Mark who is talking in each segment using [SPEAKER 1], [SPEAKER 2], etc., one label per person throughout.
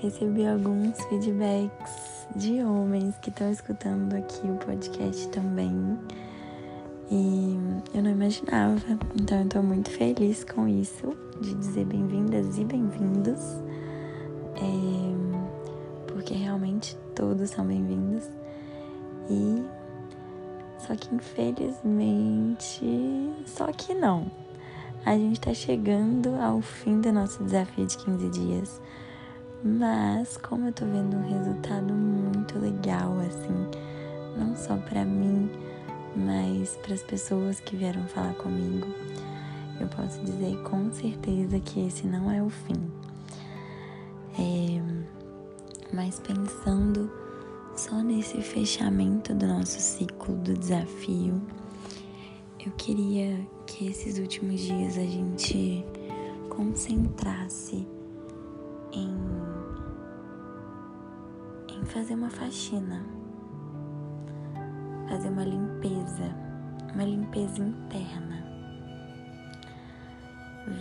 [SPEAKER 1] recebi alguns feedbacks de homens que estão escutando aqui o podcast também. E eu não imaginava, então eu tô muito feliz com isso, de dizer bem-vindas e bem-vindos, é, porque realmente todos são bem-vindos. E só que infelizmente, só que não. A gente tá chegando ao fim do nosso desafio de 15 dias. Mas como eu tô vendo um resultado muito legal assim, não só para mim, mas para as pessoas que vieram falar comigo, eu posso dizer com certeza que esse não é o fim. É, mas pensando só nesse fechamento do nosso ciclo do desafio, eu queria que esses últimos dias a gente concentrasse em, em fazer uma faxina, fazer uma limpeza, uma limpeza interna,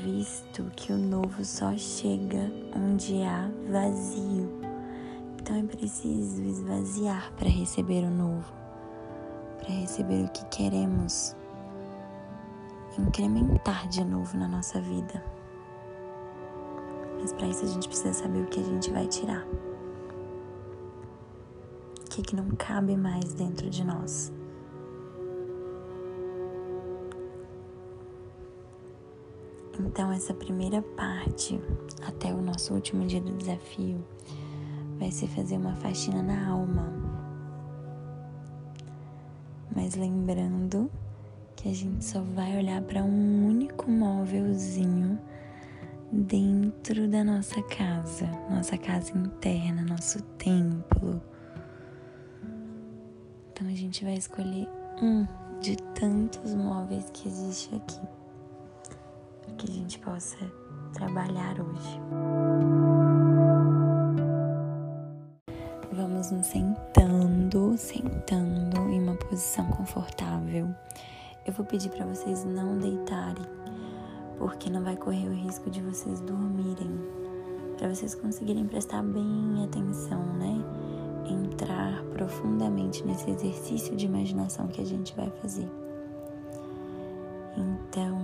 [SPEAKER 1] visto que o novo só chega onde há vazio. Então é preciso esvaziar para receber o novo, para receber o que queremos incrementar de novo na nossa vida. Mas para isso a gente precisa saber o que a gente vai tirar. O que, que não cabe mais dentro de nós. Então, essa primeira parte, até o nosso último dia do desafio, vai ser fazer uma faxina na alma. Mas lembrando que a gente só vai olhar para um único móvelzinho dentro da nossa casa, nossa casa interna, nosso templo. Então a gente vai escolher um de tantos móveis que existe aqui, para que a gente possa trabalhar hoje. Vamos nos sentando, sentando em uma posição confortável. Eu vou pedir para vocês não deitarem porque não vai correr o risco de vocês dormirem, para vocês conseguirem prestar bem atenção, né? Entrar profundamente nesse exercício de imaginação que a gente vai fazer. Então,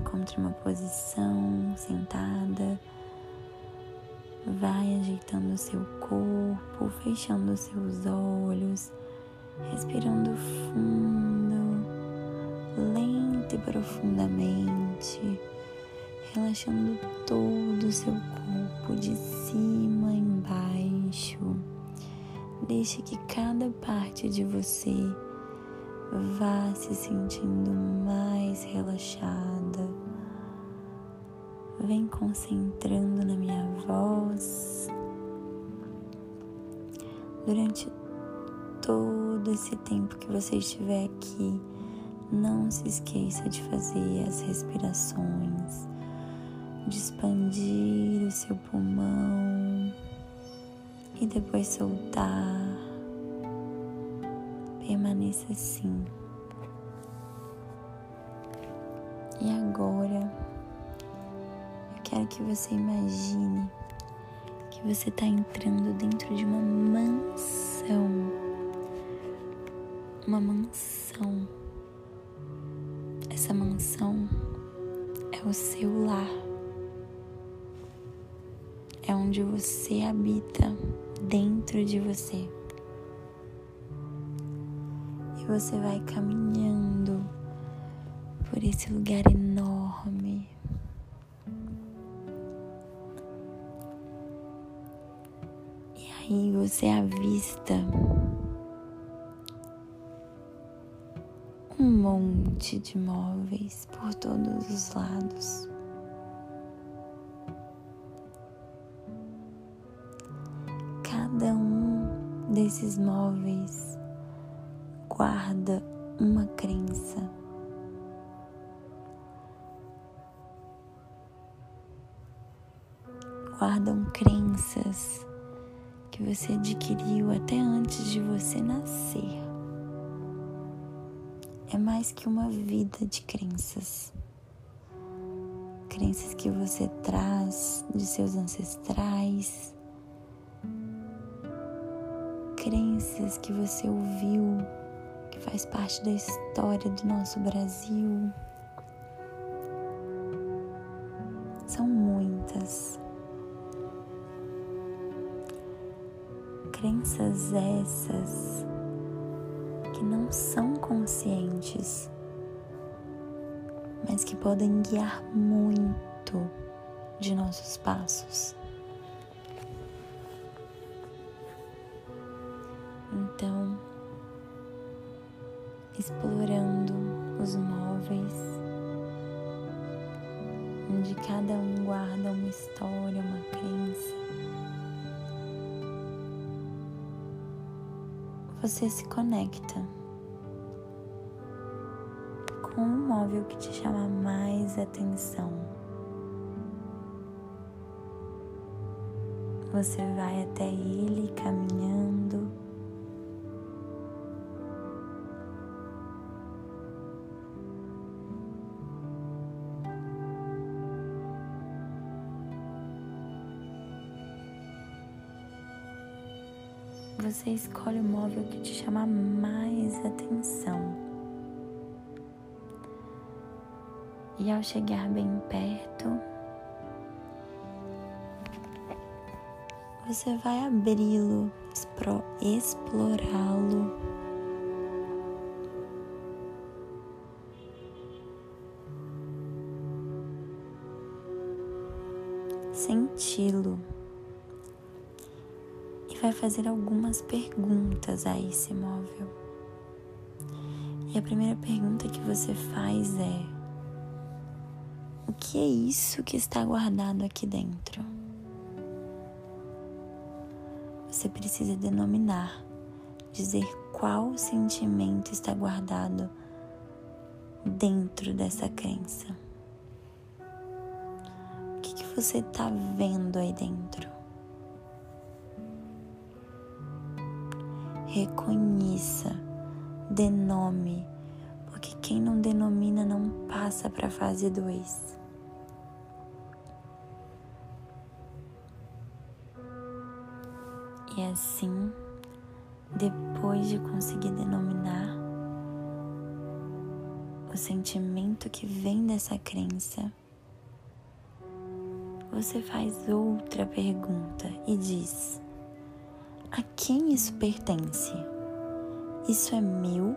[SPEAKER 1] encontre uma posição sentada, vai ajeitando o seu corpo, fechando os seus olhos, respirando fundo, lento e profundamente relaxando todo o seu corpo de cima embaixo. Deixe que cada parte de você vá se sentindo mais relaxada. Vem concentrando na minha voz. Durante todo esse tempo que você estiver aqui, não se esqueça de fazer as respirações, de expandir o seu pulmão e depois soltar. Permaneça assim. E agora eu quero que você imagine que você está entrando dentro de uma mansão. Uma mansão essa mansão é o seu lar. É onde você habita dentro de você. E você vai caminhando por esse lugar enorme. E aí você avista monte de móveis por todos os lados. Cada um desses móveis guarda uma crença. Guardam crenças que você adquiriu até antes de você nascer é mais que uma vida de crenças. Crenças que você traz de seus ancestrais, crenças que você ouviu, que faz parte da história do nosso Brasil. São muitas. Crenças essas que não são conscientes, mas que podem guiar muito de nossos passos. Então, explorando os móveis, onde cada um guarda uma história, uma crença, você se conecta móvel que te chama mais atenção. Você vai até ele caminhando você escolhe o móvel que te chama mais atenção. E ao chegar bem perto, você vai abri-lo, explorá-lo. Senti-lo vai fazer algumas perguntas a esse móvel. E a primeira pergunta que você faz é: O que é isso que está guardado aqui dentro? Você precisa denominar, dizer qual sentimento está guardado dentro dessa crença. O que, que você está vendo aí dentro? reconheça, denome, porque quem não denomina não passa para a fase 2. E assim, depois de conseguir denominar o sentimento que vem dessa crença, você faz outra pergunta e diz: a quem isso pertence? Isso é meu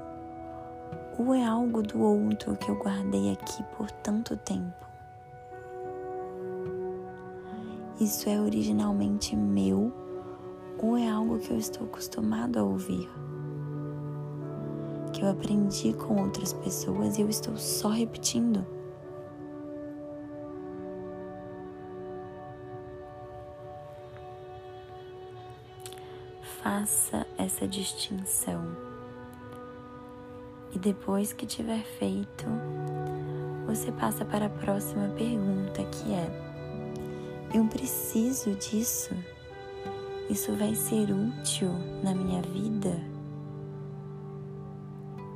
[SPEAKER 1] ou é algo do outro que eu guardei aqui por tanto tempo? Isso é originalmente meu ou é algo que eu estou acostumado a ouvir? Que eu aprendi com outras pessoas e eu estou só repetindo? faça essa distinção. E depois que tiver feito, você passa para a próxima pergunta que é: eu preciso disso? Isso vai ser útil na minha vida?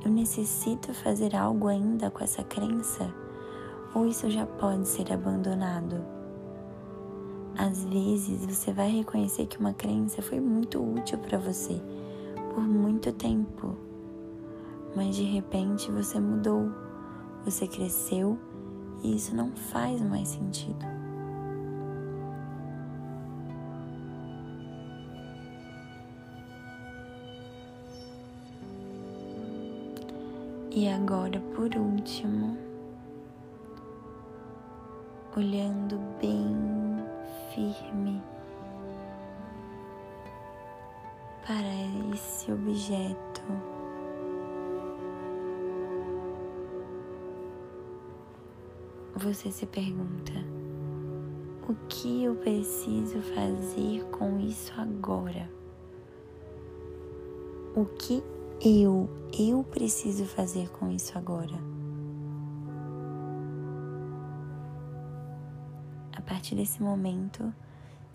[SPEAKER 1] Eu necessito fazer algo ainda com essa crença? Ou isso já pode ser abandonado? Às vezes você vai reconhecer que uma crença foi muito útil para você por muito tempo, mas de repente você mudou, você cresceu e isso não faz mais sentido. E agora, por último, olhando bem firme para esse objeto. Você se pergunta: o que eu preciso fazer com isso agora? O que eu, eu preciso fazer com isso agora? partir desse momento,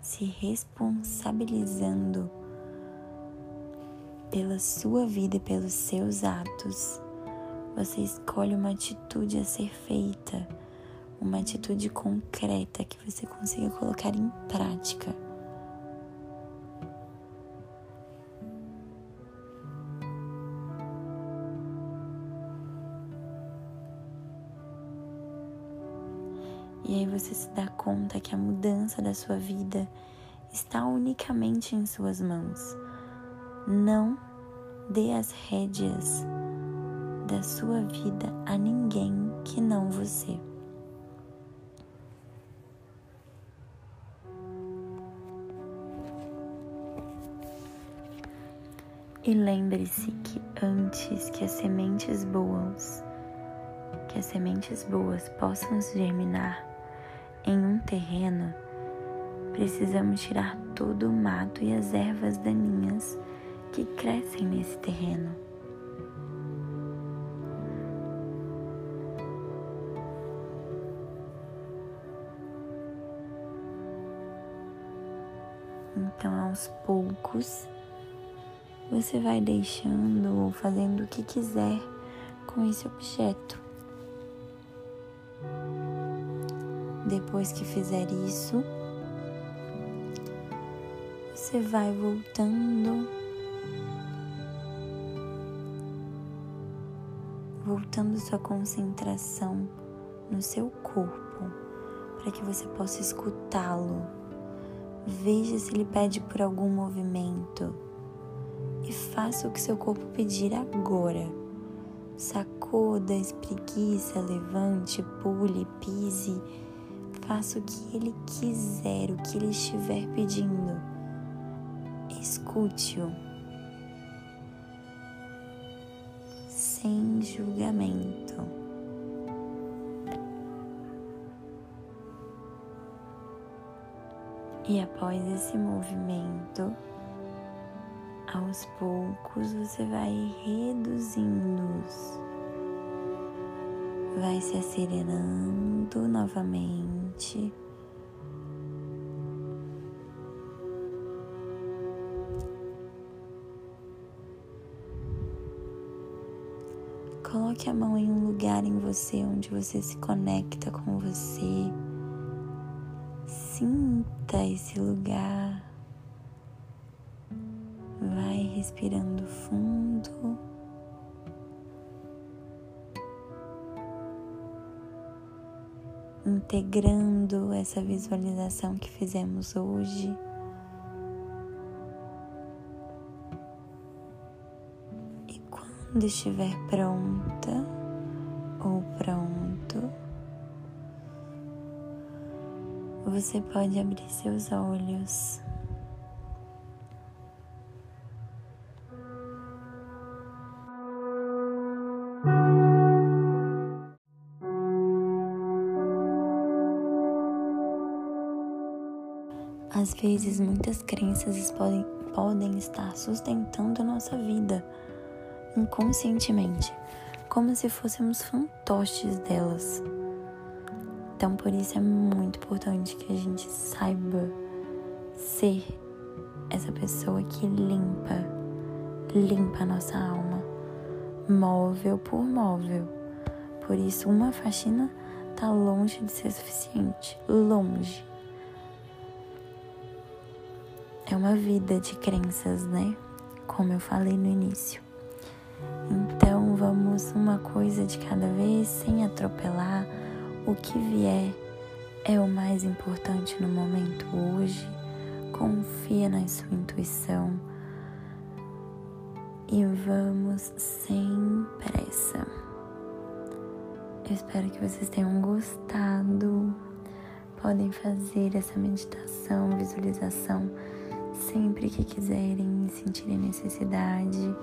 [SPEAKER 1] se responsabilizando pela sua vida e pelos seus atos, você escolhe uma atitude a ser feita, uma atitude concreta que você consiga colocar em prática. Você se dá conta que a mudança da sua vida está unicamente em suas mãos. Não dê as rédeas da sua vida a ninguém que não você. E lembre-se que antes que as sementes boas, que as sementes boas possam germinar em um terreno, precisamos tirar todo o mato e as ervas daninhas que crescem nesse terreno. Então, aos poucos, você vai deixando ou fazendo o que quiser com esse objeto. Depois que fizer isso, você vai voltando, voltando sua concentração no seu corpo, para que você possa escutá-lo. Veja se ele pede por algum movimento e faça o que seu corpo pedir agora. Sacuda, espreguiça, levante, pule, pise. Faça o que ele quiser, o que ele estiver pedindo. Escute-o. Sem julgamento. E após esse movimento, aos poucos você vai reduzindo-os, vai se acelerando novamente. Coloque a mão em um lugar em você onde você se conecta com você. Sinta esse lugar respirando fundo. Integrando essa visualização que fizemos hoje. E quando estiver pronta ou pronto, você pode abrir seus olhos. Às vezes, muitas crenças podem, podem estar sustentando a nossa vida inconscientemente, como se fôssemos fantoches delas. Então, por isso é muito importante que a gente saiba ser essa pessoa que limpa, limpa a nossa alma, móvel por móvel. Por isso, uma faxina tá longe de ser suficiente, longe é uma vida de crenças, né? Como eu falei no início. Então vamos uma coisa de cada vez, sem atropelar. O que vier é o mais importante no momento hoje. Confia na sua intuição e vamos sem pressa. Eu espero que vocês tenham gostado. Podem fazer essa meditação, visualização sempre que quiserem sentirem necessidade.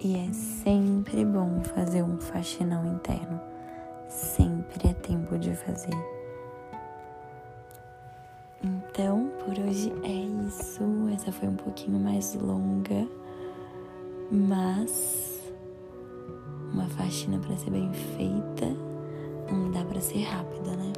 [SPEAKER 1] E é sempre bom fazer um faxinão interno. Sempre é tempo de fazer. Então, por hoje é isso. Essa foi um pouquinho mais longa, mas uma faxina para ser bem feita não dá para ser rápida, né?